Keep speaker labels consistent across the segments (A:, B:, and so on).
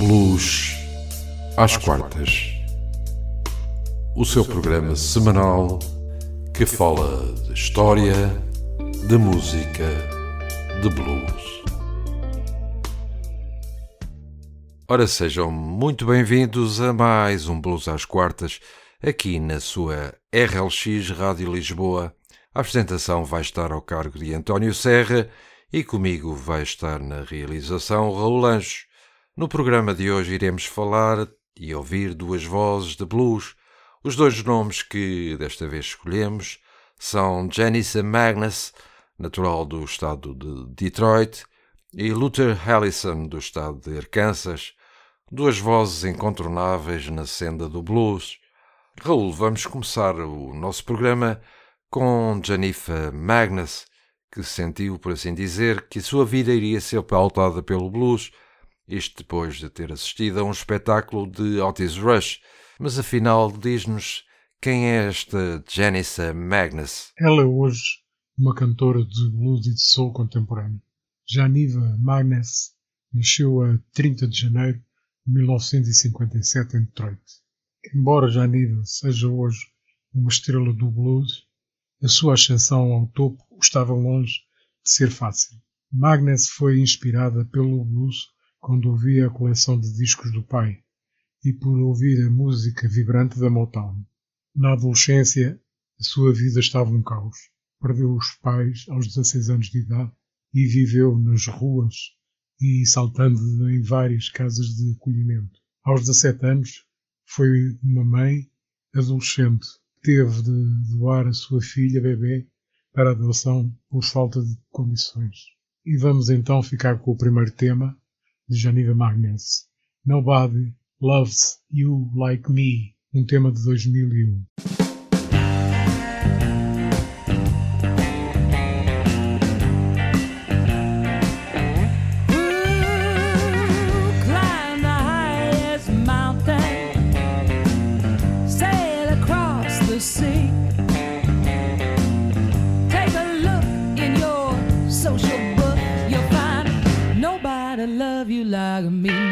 A: Blues às quartas. O seu programa semanal que fala de história, de música, de blues. Ora, sejam muito bem-vindos a mais um Blues às quartas aqui na sua RLX Rádio Lisboa. A apresentação vai estar ao cargo de António Serra e comigo vai estar na realização Raul Anjos. No programa de hoje iremos falar e ouvir duas vozes de blues. Os dois nomes que desta vez escolhemos são Janice Magnus, natural do estado de Detroit, e Luther Allison, do estado de Arkansas, duas vozes incontornáveis na senda do blues. Raul, vamos começar o nosso programa com Janifa Magnus, que sentiu, por assim dizer, que a sua vida iria ser pautada pelo blues isto depois de ter assistido a um espetáculo de Otis Rush. Mas afinal, diz-nos quem é esta Janice Magnus?
B: Ela é hoje uma cantora de blues e de soul contemporâneo. Janiva Magnus nasceu a 30 de janeiro de 1957 em Detroit. Embora Janiva seja hoje uma estrela do blues, a sua ascensão ao topo estava longe de ser fácil. Magnus foi inspirada pelo blues quando ouvia a coleção de discos do pai e por ouvir a música vibrante da Motown. Na adolescência, a sua vida estava um caos. Perdeu os pais aos 16 anos de idade e viveu nas ruas e saltando em várias casas de acolhimento. Aos 17 anos, foi uma mãe adolescente. Teve de doar a sua filha bebê para a adoção por falta de condições. E vamos então ficar com o primeiro tema, de Janiva Magnus. Nobody Loves You Like Me, um tema de 2001.
C: Like me.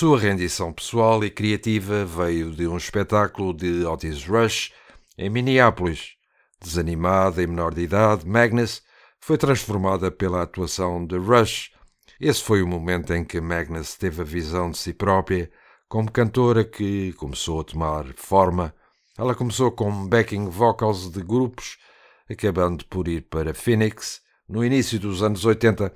A: Sua rendição pessoal e criativa veio de um espetáculo de Otis Rush em Minneapolis. Desanimada e menor de idade, Magnus foi transformada pela atuação de Rush. Esse foi o momento em que Magnus teve a visão de si própria como cantora que começou a tomar forma. Ela começou com backing vocals de grupos, acabando por ir para Phoenix. No início dos anos 80,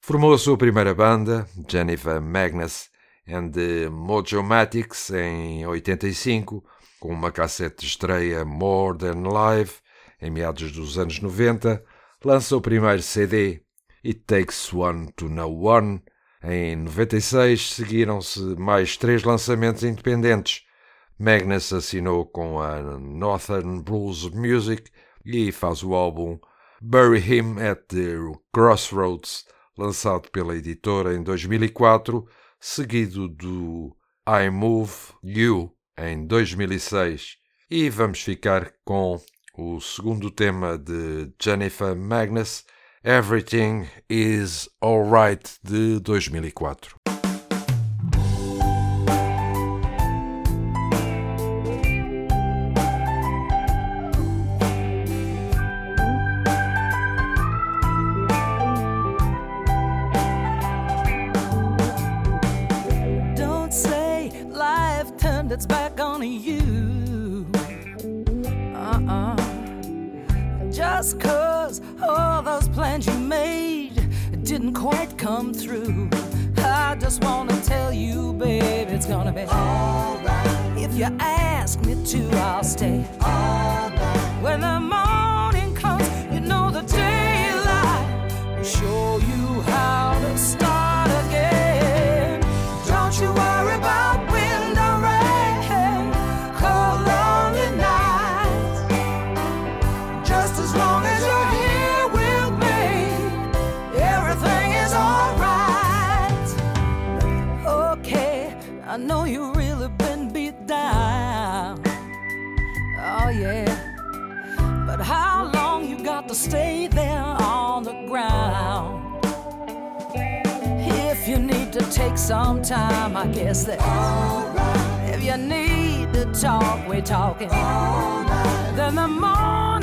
A: formou a sua primeira banda, Jennifer Magnus and the Mojomatics em 85, com uma cassete de estreia More Than Live, em meados dos anos 90, lança o primeiro CD, It Takes One to Know One. Em 96 seguiram-se mais três lançamentos independentes. Magnus assinou com a Northern Blues Music e faz o álbum Bury Him at the Crossroads, lançado pela editora em 2004 seguido do I Move You em 2006. E vamos ficar com o segundo tema de Jennifer Magnus, Everything is Alright de 2004.
C: just cause all those plans you made didn't quite come through. I just wanna tell you, babe, it's gonna be alright. If you ask me to, I'll stay. Alright. When the morning comes, you know the daylight will show you. Guess that right. if you need to talk, we're talking. Right. Then the morning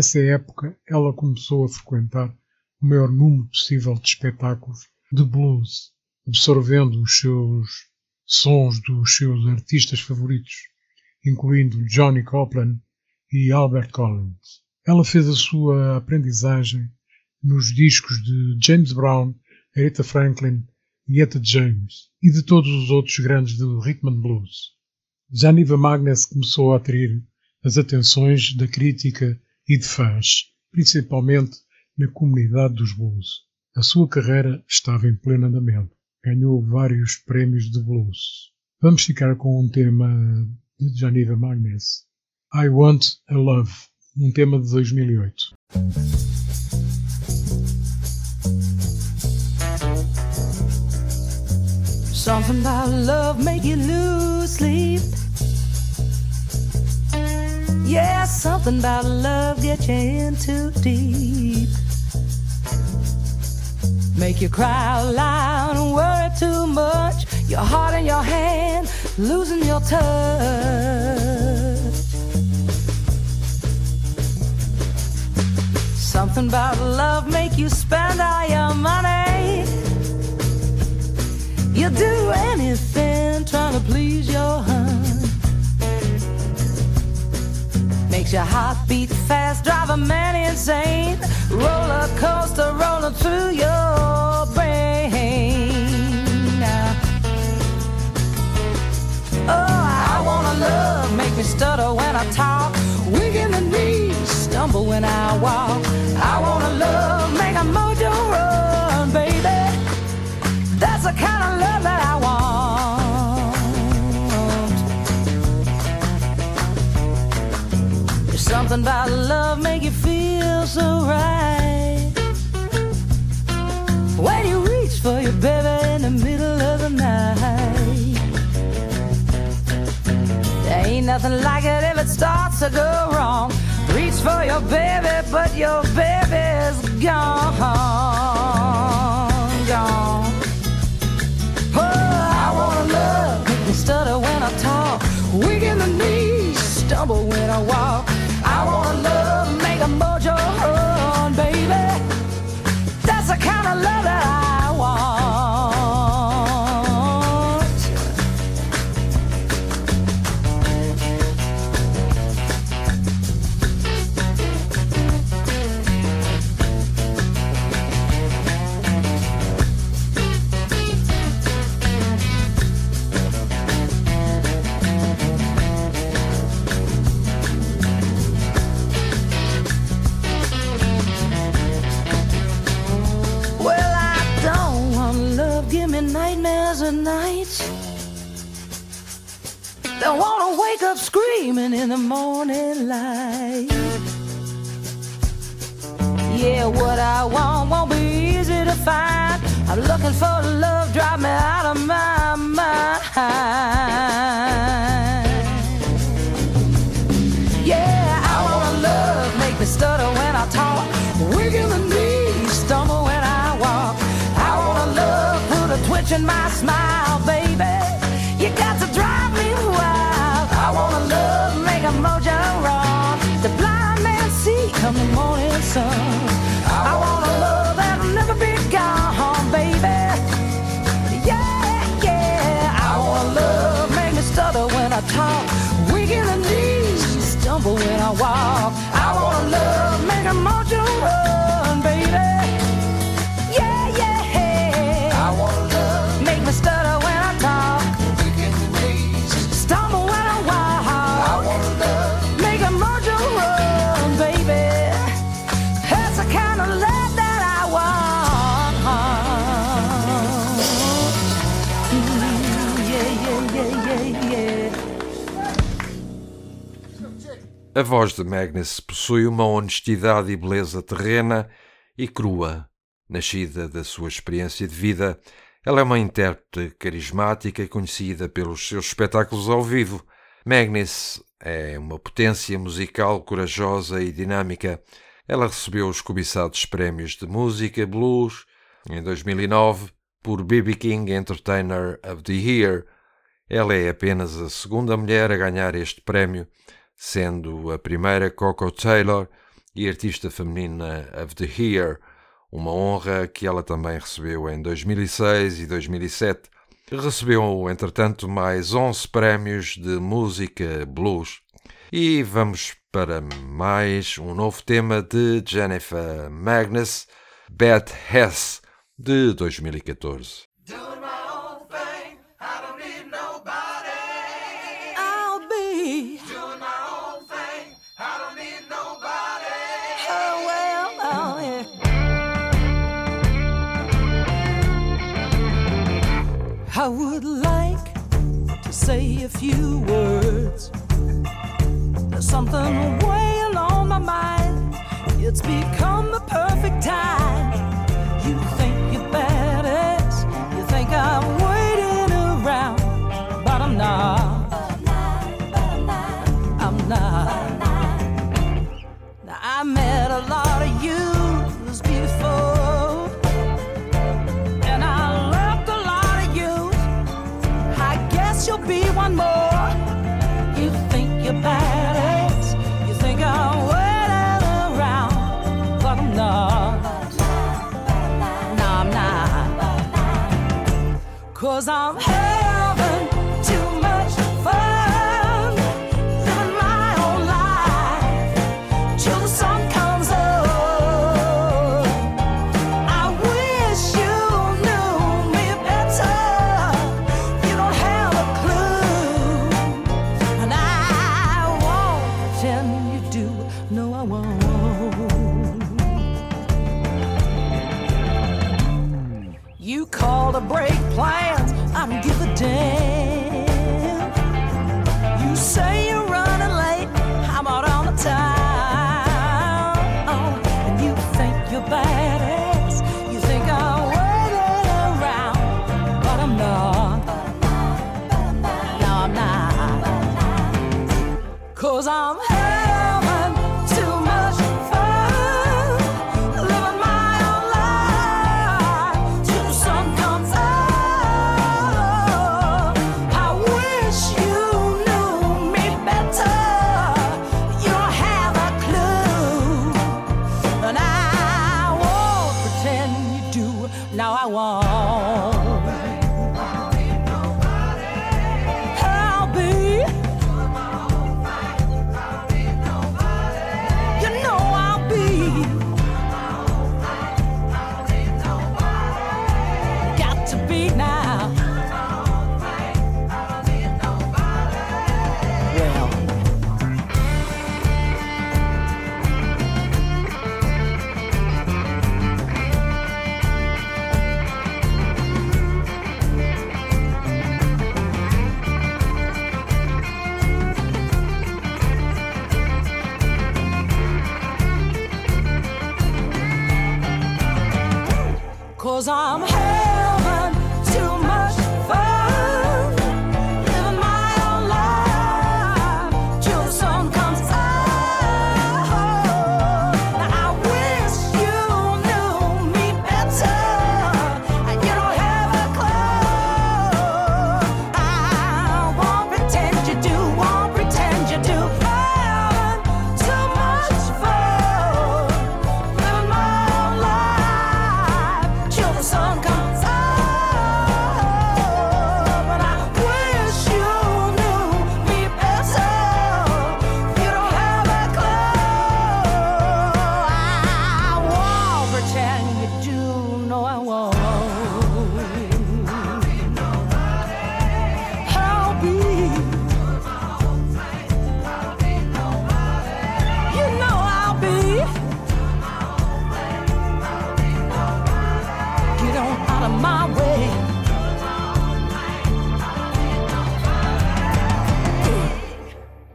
B: Nessa época, ela começou a frequentar o maior número possível de espetáculos de blues, absorvendo os seus sons dos seus artistas favoritos, incluindo Johnny Copeland e Albert Collins. Ela fez a sua aprendizagem nos discos de James Brown, Aretha Franklin e Etta James e de todos os outros grandes do rhythm and blues. Janiva Magnus começou a atrair as atenções da crítica e de fãs, principalmente na comunidade dos blues. A sua carreira estava em pleno andamento. Ganhou vários prémios de blues. Vamos ficar com um tema de Janiva Magnus. I Want a Love, um tema de 2008.
C: Something about love make you lose sleep. Yeah, something about love get you in too deep. Make you cry out loud and worry too much. Your heart in your hand, losing your touch. Something about love make you spend all your money. You do anything trying to please your honey. Your heart beat fast, drive a man insane. Roller coaster rolling through your brain. Oh, I wanna love, make me stutter when I talk. Weak in the knees, stumble when I walk. I wanna love, make a mojo run, baby. That's the kind of love that I want. Something about love make you feel so right. When you reach for your baby in the middle of the night. There ain't nothing like it if it starts to go wrong. Reach for your baby, but your baby's gone. Gone. Don't wanna wake up screaming in the morning light. Yeah, what I want won't be easy to find. I'm looking for love, drive me out of my mind. Yeah, I wanna love, make me stutter when I talk. In the knees, stumble when I walk. I wanna love, put a twitch in my sun. A
A: voz de Magnus possui uma honestidade e beleza terrena e crua. Nascida da sua experiência de vida, ela é uma intérprete carismática e conhecida pelos seus espetáculos ao vivo. Magnus é uma potência musical corajosa e dinâmica. Ela recebeu os cobiçados prémios de música blues em 2009 por BB King Entertainer of the Year. Ela é apenas a segunda mulher a ganhar este prémio, sendo a primeira Coco Taylor e artista feminina of the Year, uma honra que ela também recebeu em 2006 e 2007. Recebeu, entretanto, mais 11 prémios de música blues. E vamos para mais um novo tema de Jennifer Magnus, Beth Hess, de 2014.
C: Say a few words. There's something weighing on my mind. It's become the perfect time. You think you're badass. You think I'm waiting around, but I'm not. I'm not. Now, I met a lot Cause I'm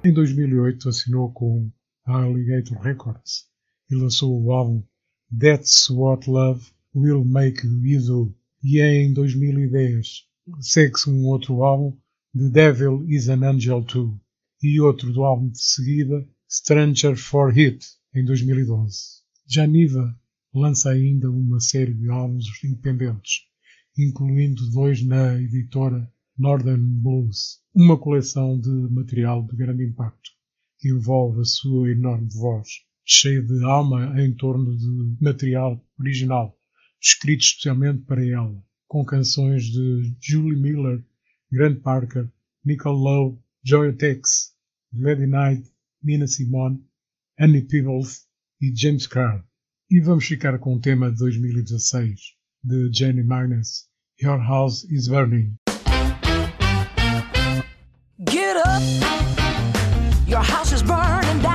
B: Em 2008 assinou com a Alligator Records e lançou o álbum That's What Love Will Make You Do. E em 2010 segue-se um outro álbum, The Devil Is an Angel Too, e outro do álbum de seguida, Stranger for Hit, em 2012. Janiva lança ainda uma série de álbuns independentes, incluindo dois na editora Northern Blues, uma coleção de material de grande impacto, que envolve a sua enorme voz, cheia de alma em torno de material original, escrito especialmente para ela, com canções de Julie Miller, Grant Parker, Nicole Lowe, Joya Tex, Lady Knight, Nina Simone, Annie Peebles e James Carr. E vamos ficar com o tema de 2016 de Jenny Magnus, Your House is Burning.
C: Get up, your house is burning down.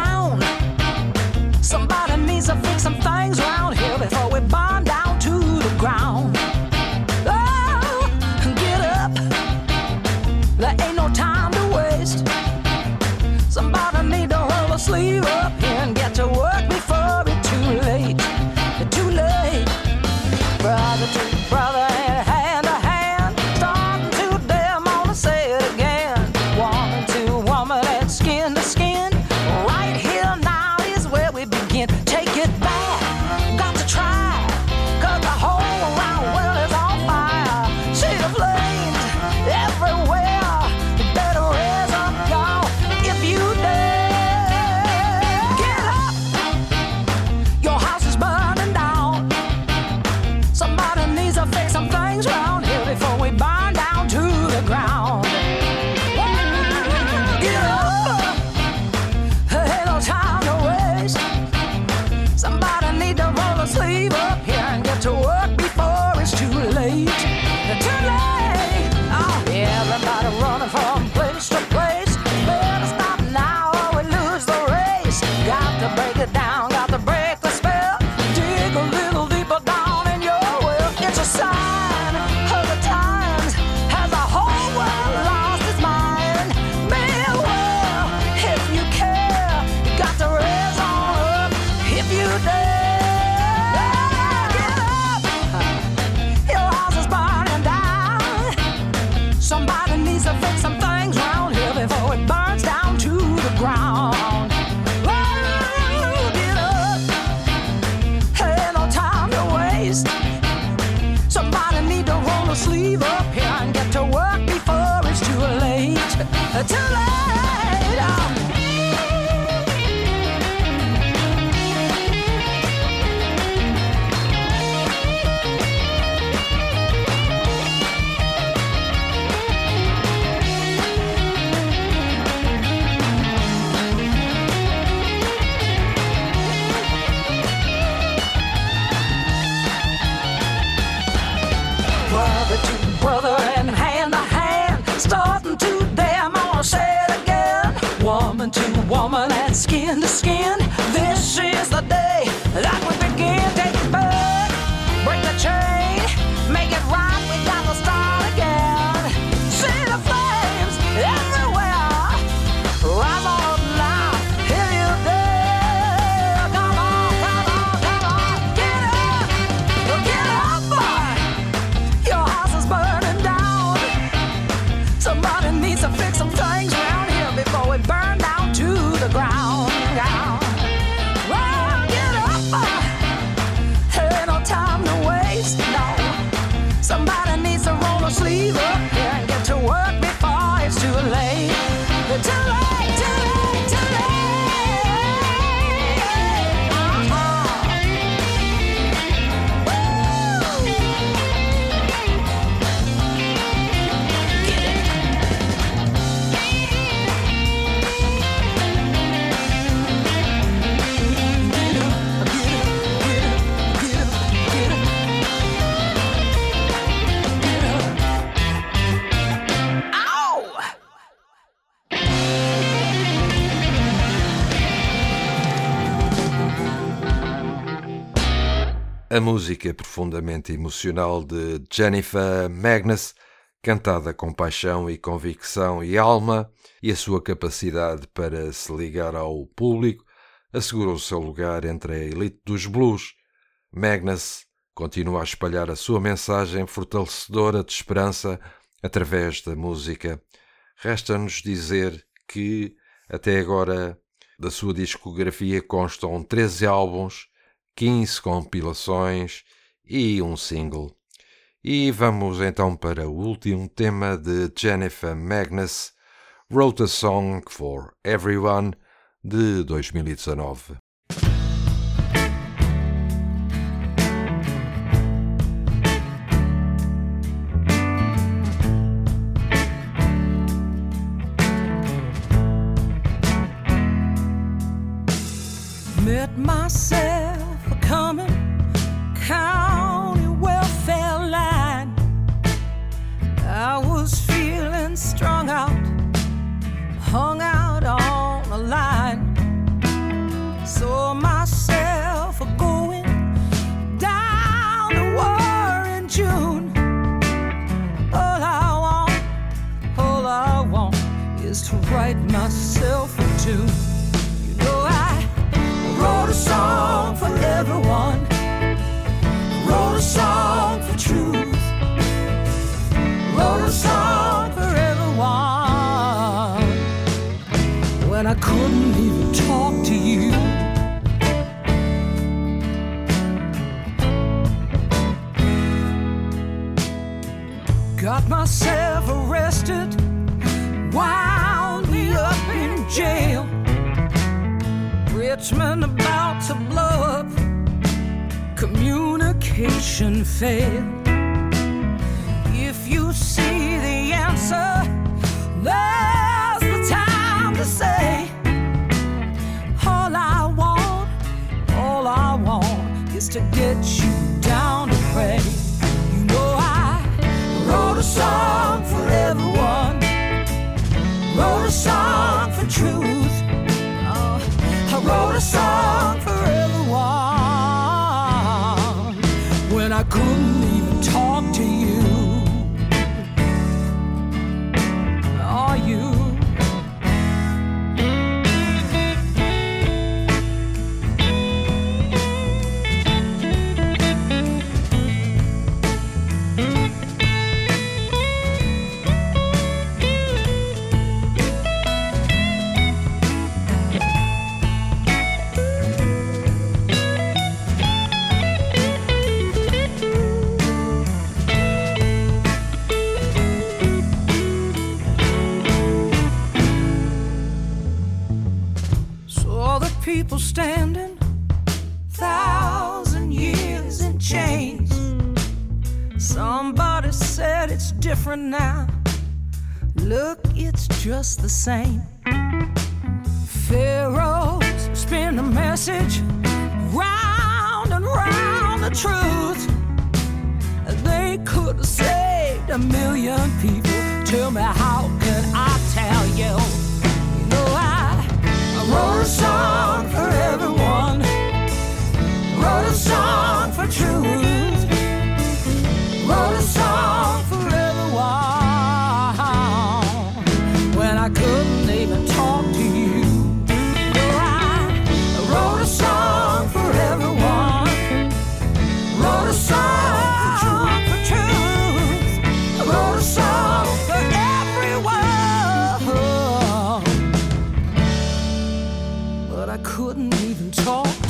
C: a fix, I'm
A: A música profundamente emocional de Jennifer Magnus, cantada com paixão e convicção e alma, e a sua capacidade para se ligar ao público, assegurou o seu lugar entre a elite dos blues. Magnus continua a espalhar a sua mensagem fortalecedora de esperança através da música. Resta-nos dizer que, até agora, da sua discografia constam 13 álbuns, 15 compilações e um single. E vamos então para o último tema de Jennifer Magnus, Wrote a Song for Everyone, de 2019.
C: Met myself to write myself a tune. You know I wrote a song Richmond about to blow up. Communication failed. If you see the answer, now's the time to say. All I want, all I want is to get you down to pray. You know I wrote a song standing, thousand years in chains. Somebody said it's different now. Look, it's just the same. Pharaohs spin a message round and round the truth. They could have saved a million people. Tell me, how could I tell you? Wrote a song for everyone, wrote a song for truth, wrote a song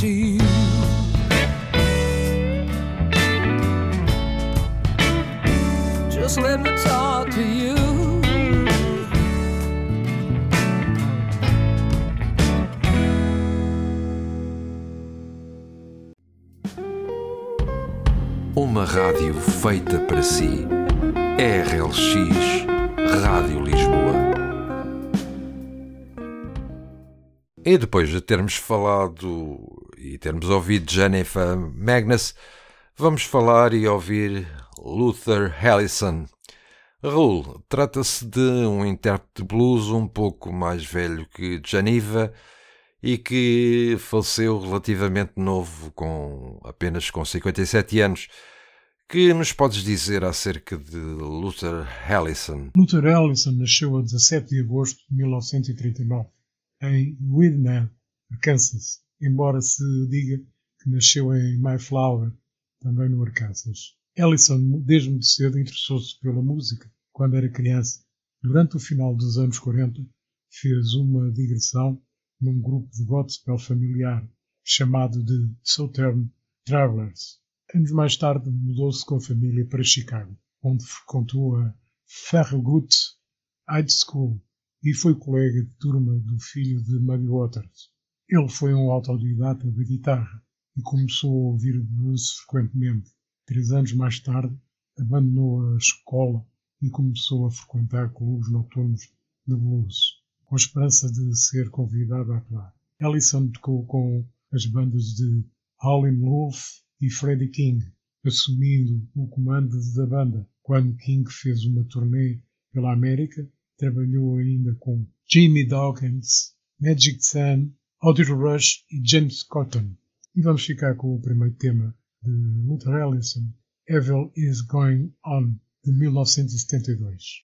C: Just let me talk to you.
A: Uma rádio feita para si. RLX Rádio Lisboa. E depois de termos falado e termos ouvido Jennifer Magnus, vamos falar e ouvir Luther Allison. Raul, trata-se de um intérprete de blues um pouco mais velho que Janiva e que faleceu relativamente novo, com apenas com 57 anos. Que nos podes dizer acerca de Luther Allison?
B: Luther Allison nasceu a 17 de agosto de 1939 em Whitman, Arkansas, embora se diga que nasceu em Mayflower, também no Arkansas. Allison, desde muito cedo, interessou-se pela música quando era criança. Durante o final dos anos 40, fez uma digressão num grupo de gospel familiar chamado de Southern Travelers. Anos mais tarde mudou-se com a família para Chicago, onde frequentou a Farragut High School e foi colega de turma do filho de Muddy Waters. Ele foi um autodidata da guitarra e começou a ouvir blues frequentemente. Três anos mais tarde, abandonou a escola e começou a frequentar clubes noturnos de blues, com a esperança de ser convidado a atuar. Ellison tocou com as bandas de Howlin' Wolf e Freddie King, assumindo o comando da banda. Quando King fez uma turnê pela América, trabalhou ainda com Jimmy Dawkins, Magic Sun, Audrey Rush e James Cotton. E vamos ficar com o primeiro tema de Luther Allison, Evil is Going On, de 1972.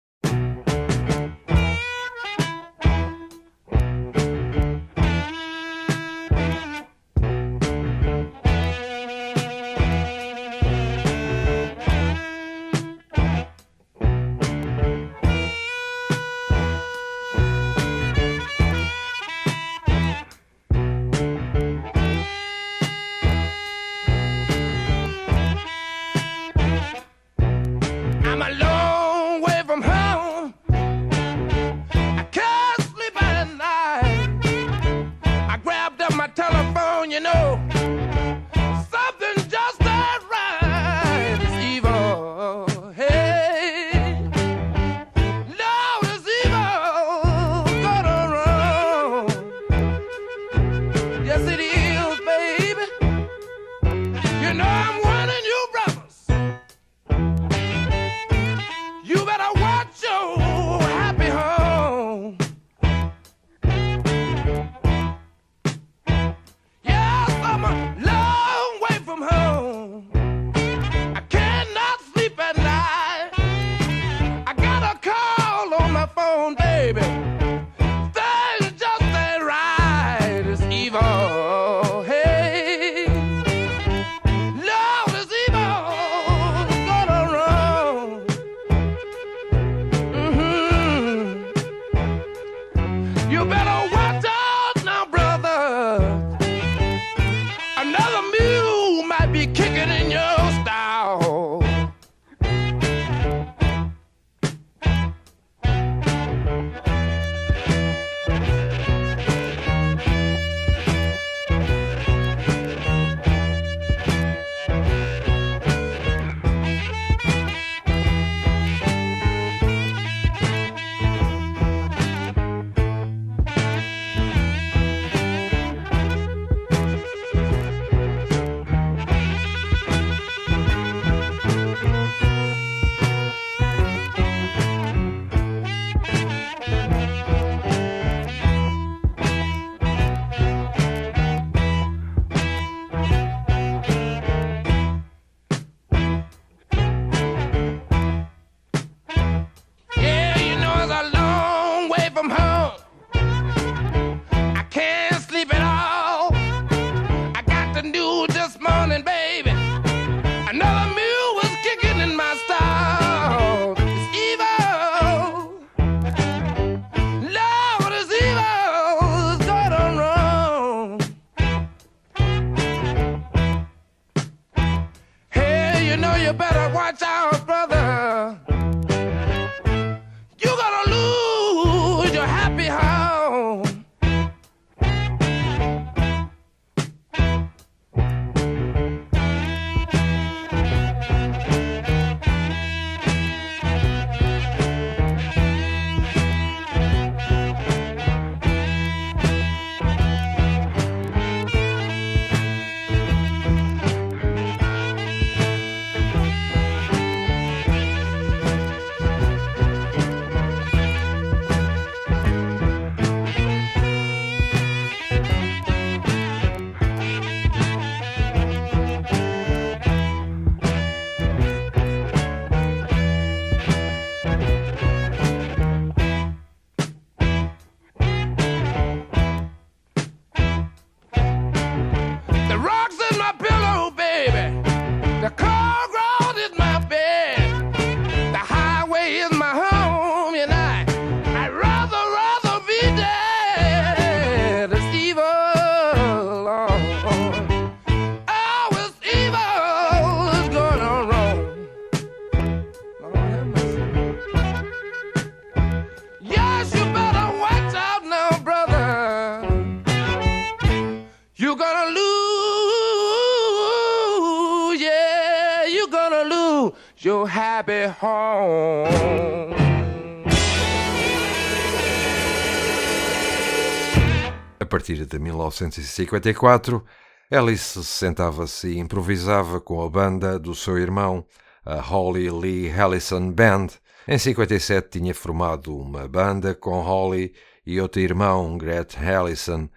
A: Partir de 1954, Alice sentava-se e improvisava com a banda do seu irmão, a Holly Lee Allison Band. Em 57 tinha formado uma banda com Holly e outro irmão, Gret Allison,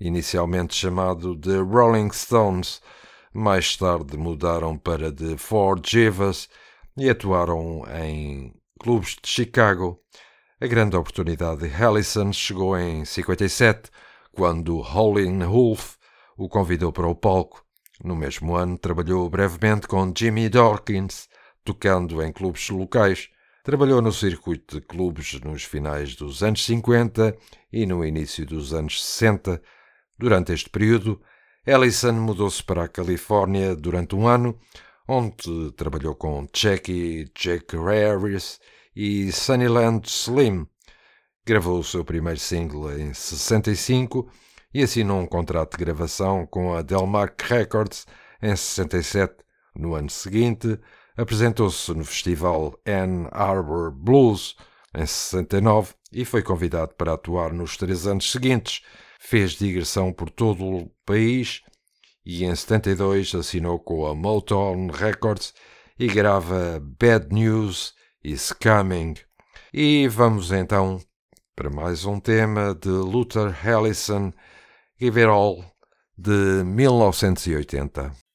A: inicialmente chamado The Rolling Stones. Mais tarde mudaram para The Four Jivas e atuaram em clubes de Chicago. A grande oportunidade de Allison chegou em 57, quando Howlin' Wolf o convidou para o palco. No mesmo ano, trabalhou brevemente com Jimmy Dawkins, tocando em clubes locais. Trabalhou no circuito de clubes nos finais dos anos 50 e no início dos anos 60. Durante este período, Ellison mudou-se para a Califórnia durante um ano, onde trabalhou com Jackie Jack Harris e Sunnyland Slim. Gravou o seu primeiro single em 65 e assinou um contrato de gravação com a Delmark Records em 67. No ano seguinte, apresentou-se no festival Ann Arbor Blues em 69 e foi convidado para atuar nos três anos seguintes. Fez digressão por todo o país e em 72 assinou com a Motown Records e grava Bad News is Coming. E vamos então para mais um tema de Luther Allison, Give It All, de 1980.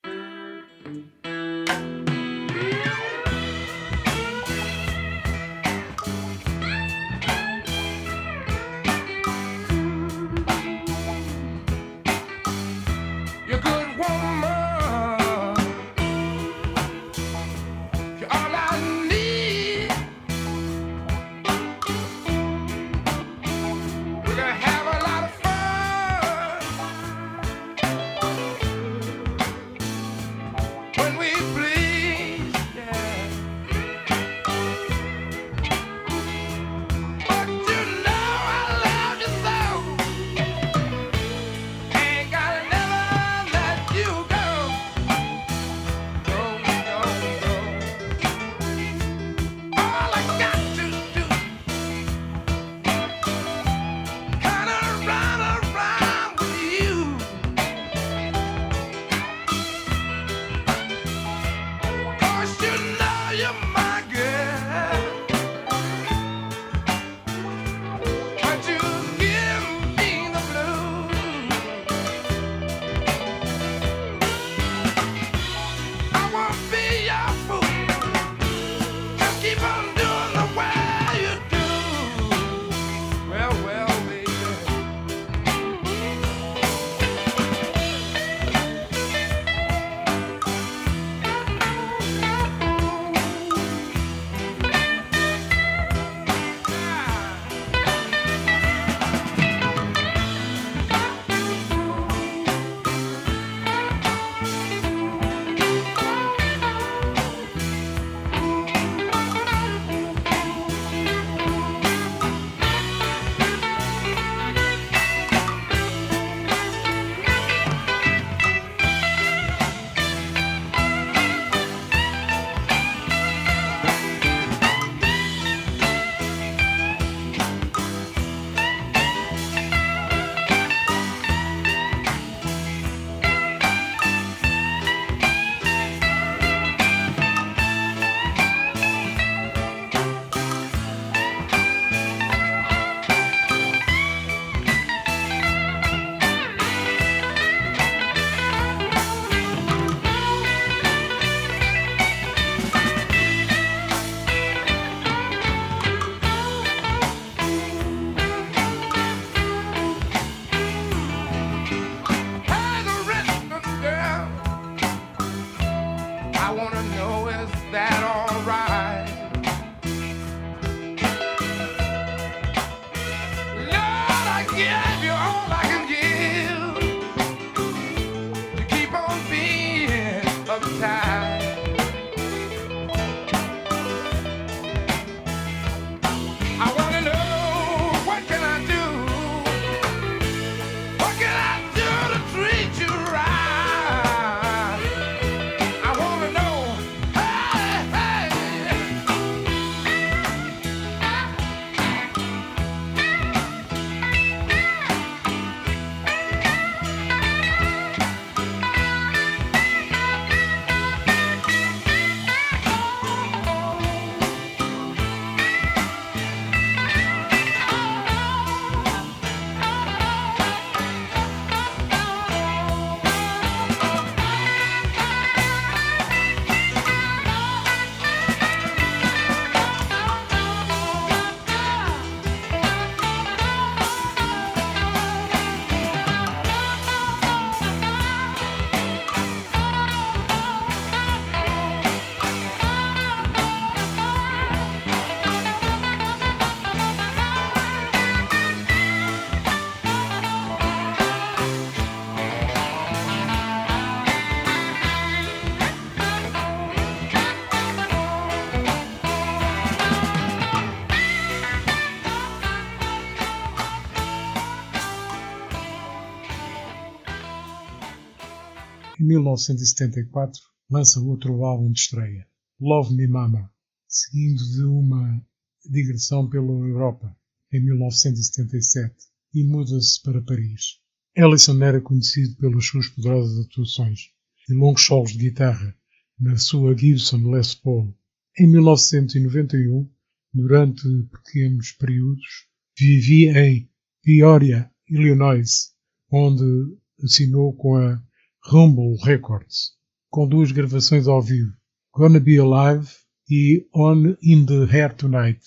B: 1974, lança outro álbum de estreia, Love Me Mama, seguindo de uma digressão pela Europa em 1977 e muda-se para Paris. Ellison era conhecido pelas suas poderosas atuações e longos solos de guitarra na sua Gibson Les Paul. Em 1991, durante pequenos períodos, vivia em Peoria, Illinois, onde assinou com a Rumble Records, com duas gravações ao vivo, Gonna Be Alive e On In The Air Tonight.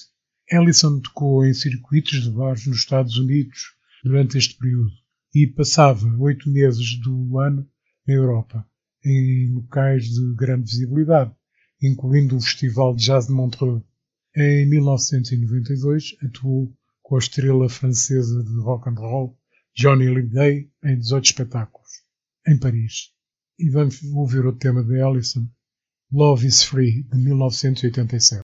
B: Ellison tocou em circuitos de bares nos Estados Unidos durante este período e passava oito meses do ano na Europa, em locais de grande visibilidade, incluindo o Festival de Jazz de Montreux. Em 1992 atuou com a estrela francesa de rock and roll Johnny Hallyday em 18 espetáculos, em Paris. E vamos ouvir o tema de Ellison, Love is Free, de 1987.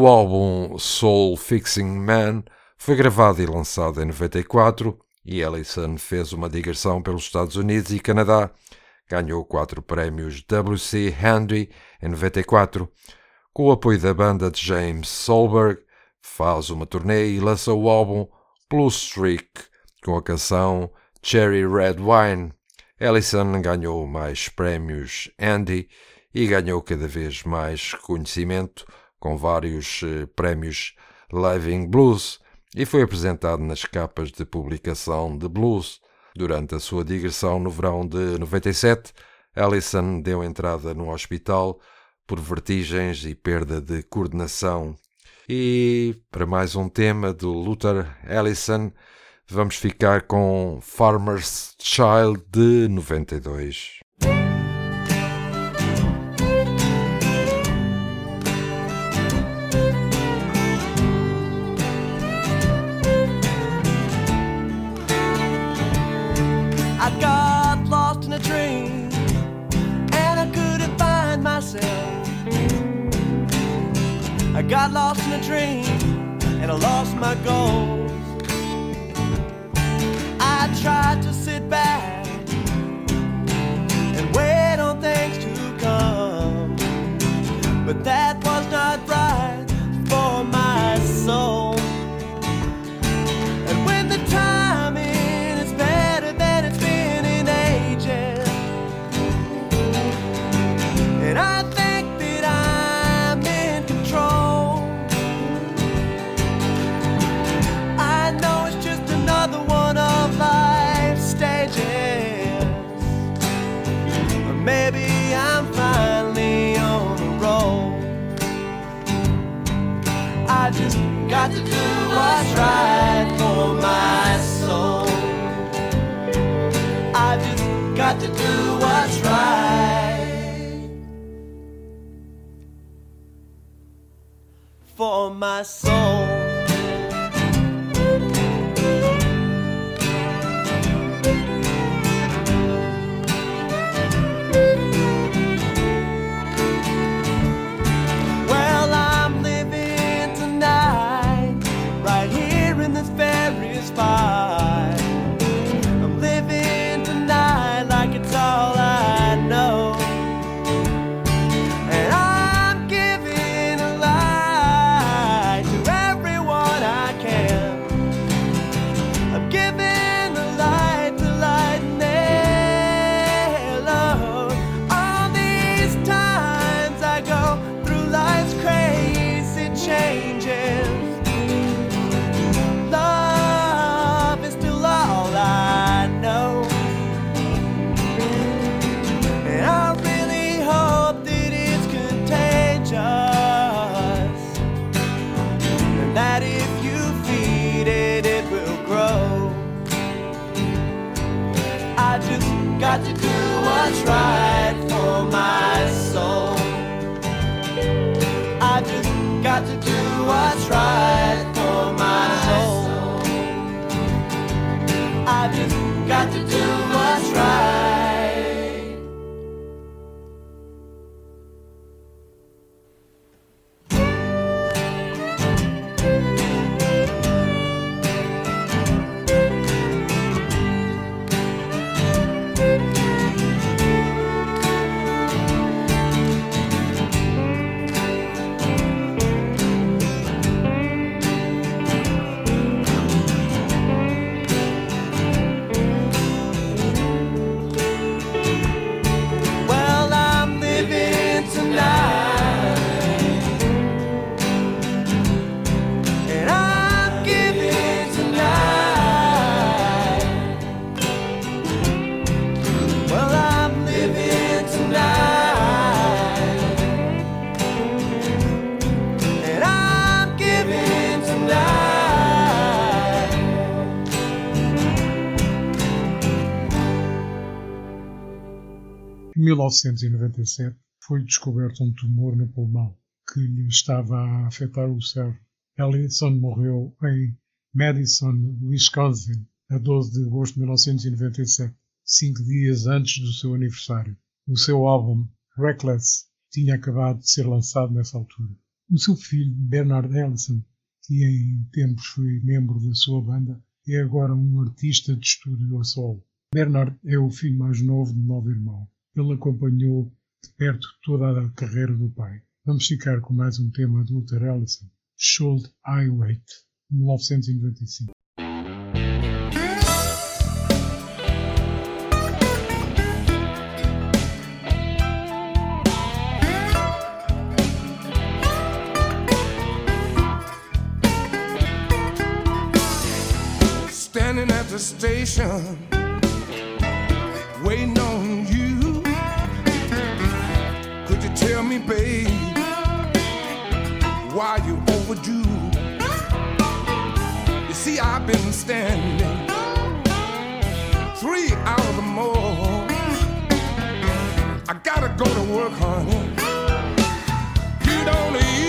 A: O álbum Soul Fixing Man foi gravado e lançado em 94 e Ellison fez uma digressão pelos Estados Unidos e Canadá. Ganhou quatro prémios WC Handy em 94. Com o apoio da banda de James Solberg, faz uma turnê e lança o álbum Blue Streak com a canção Cherry Red Wine. Ellison ganhou mais prémios Andy e ganhou cada vez mais reconhecimento com vários eh, prémios Living Blues e foi apresentado nas capas de publicação de blues. Durante a sua digressão no verão de 97, Ellison deu entrada no hospital por vertigens e perda de coordenação. E para mais um tema do Luther Ellison, vamos ficar com Farmer's Child de 92.
D: Got lost in a dream and I lost my goals. I tried to sit back and wait on things to come, but that was not right for my soul. To do what's right for my soul. I just got to do what's right for my soul.
B: 1997, foi descoberto um tumor no pulmão que lhe estava a afetar o cérebro. Ellison morreu em Madison, Wisconsin, a 12 de agosto de 1997, cinco dias antes do seu aniversário. O seu álbum, Reckless, tinha acabado de ser lançado nessa altura. O seu filho, Bernard Ellison, que em tempos foi membro da sua banda, é agora um artista de estúdio a solo. Bernard é o filho mais novo de nove irmãos ele acompanhou de perto toda a carreira do pai. Vamos ficar com mais um tema de Luther Ellison. Should I Wait, 1995.
E: Standing at the station, waiting on me, babe, why you overdue? You see, I've been standing three hours or more. I gotta go to work, honey. You don't need.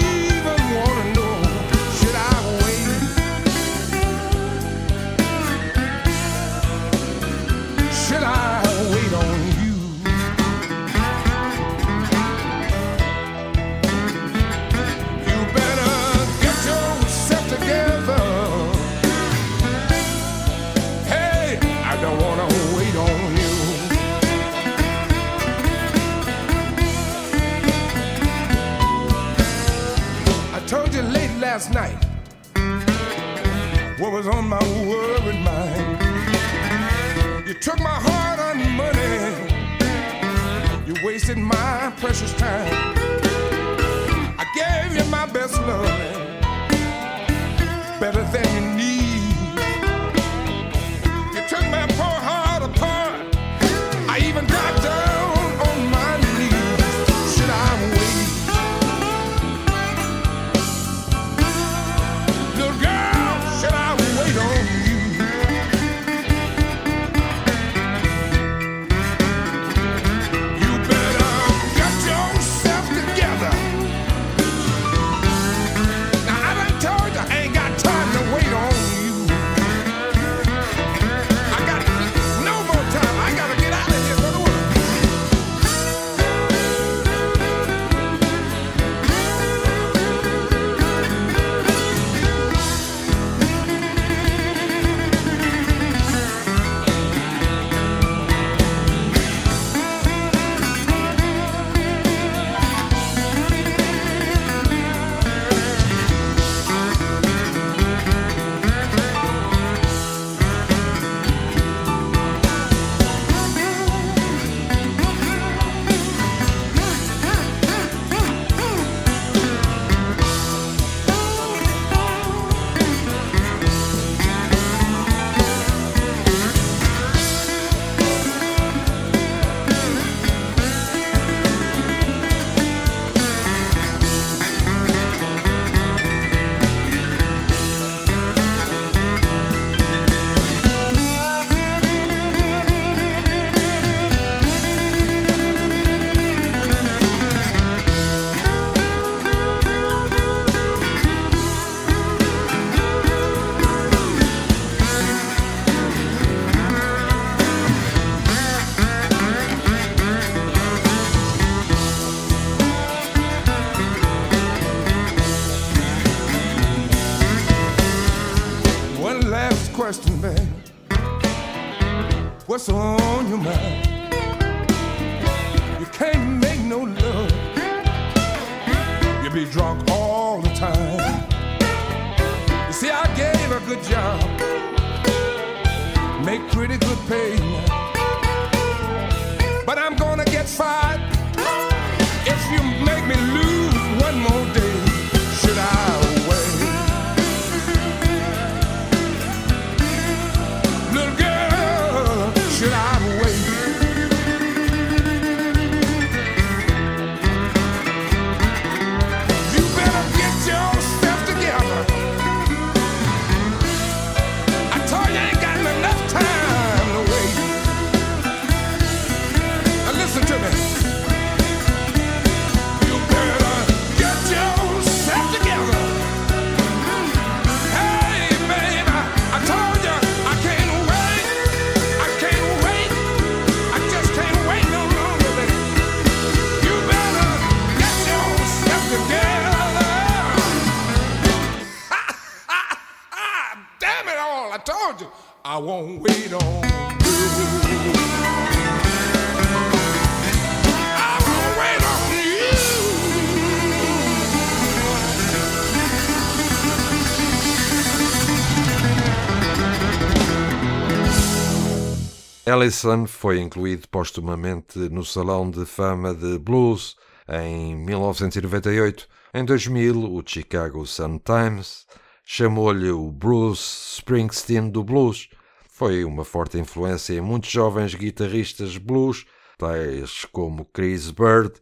E: Ellison foi incluído postumamente no Salão de Fama de Blues em 1998. Em 2000, o Chicago Sun-Times chamou-lhe o Bruce Springsteen do blues. Foi uma forte influência em muitos jovens guitarristas blues, tais como Chris Bird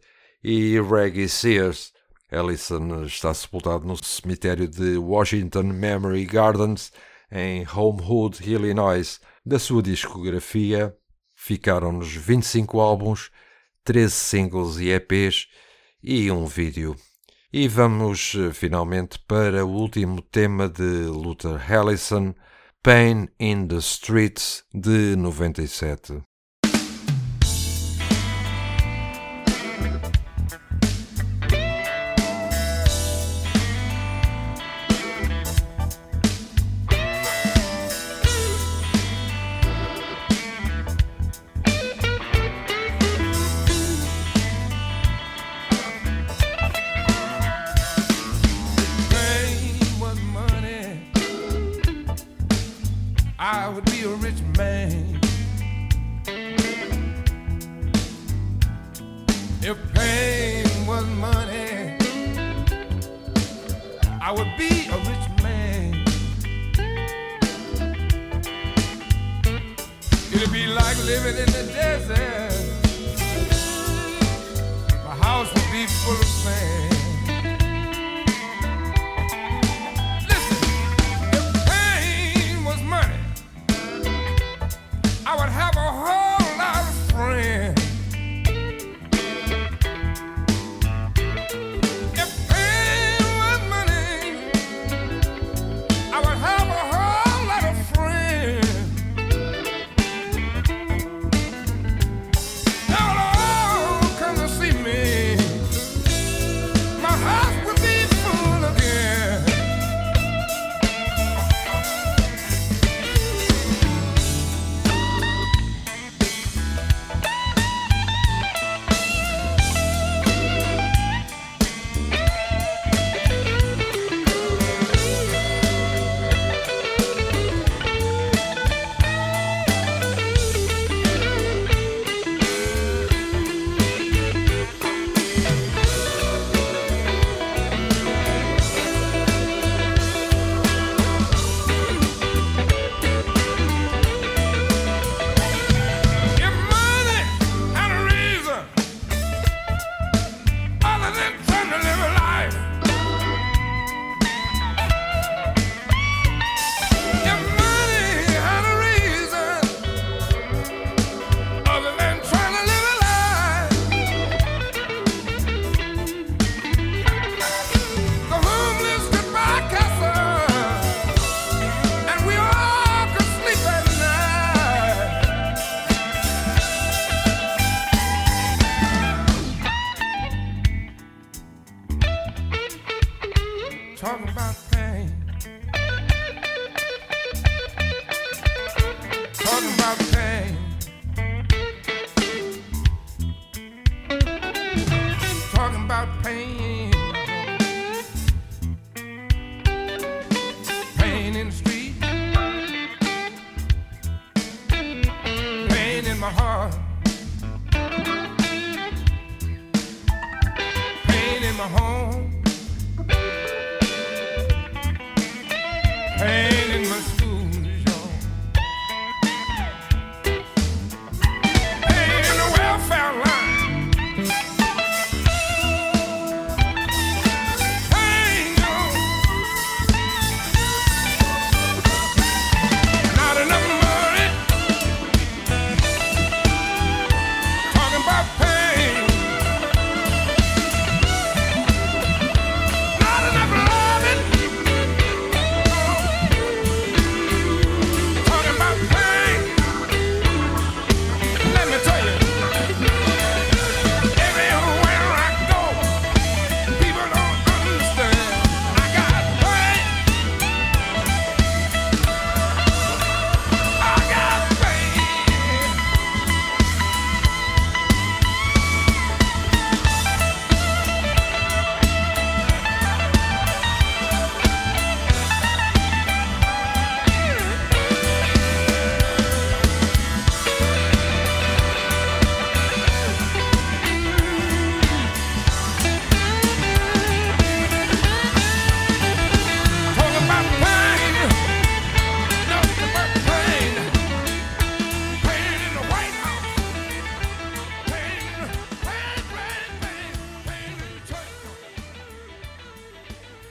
E: e Reggie Sears. Ellison está sepultado no cemitério de Washington Memory Gardens, em Homewood, Illinois. Da sua discografia ficaram-nos 25 álbuns, 13 singles e EPs e um vídeo. E vamos eh, finalmente para o último tema de Luther Allison, Pain in the Streets, de 97.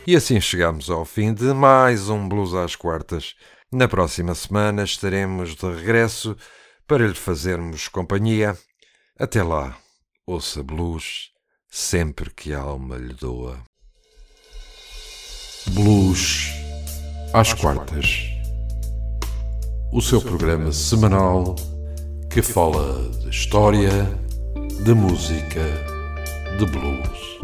A: E assim chegamos ao fim de mais um Blues às Quartas. Na próxima semana estaremos de regresso para lhe fazermos companhia. Até lá, ouça blues sempre que a alma lhe doa. Blues às quartas. O seu programa semanal que fala de história, de música, de blues.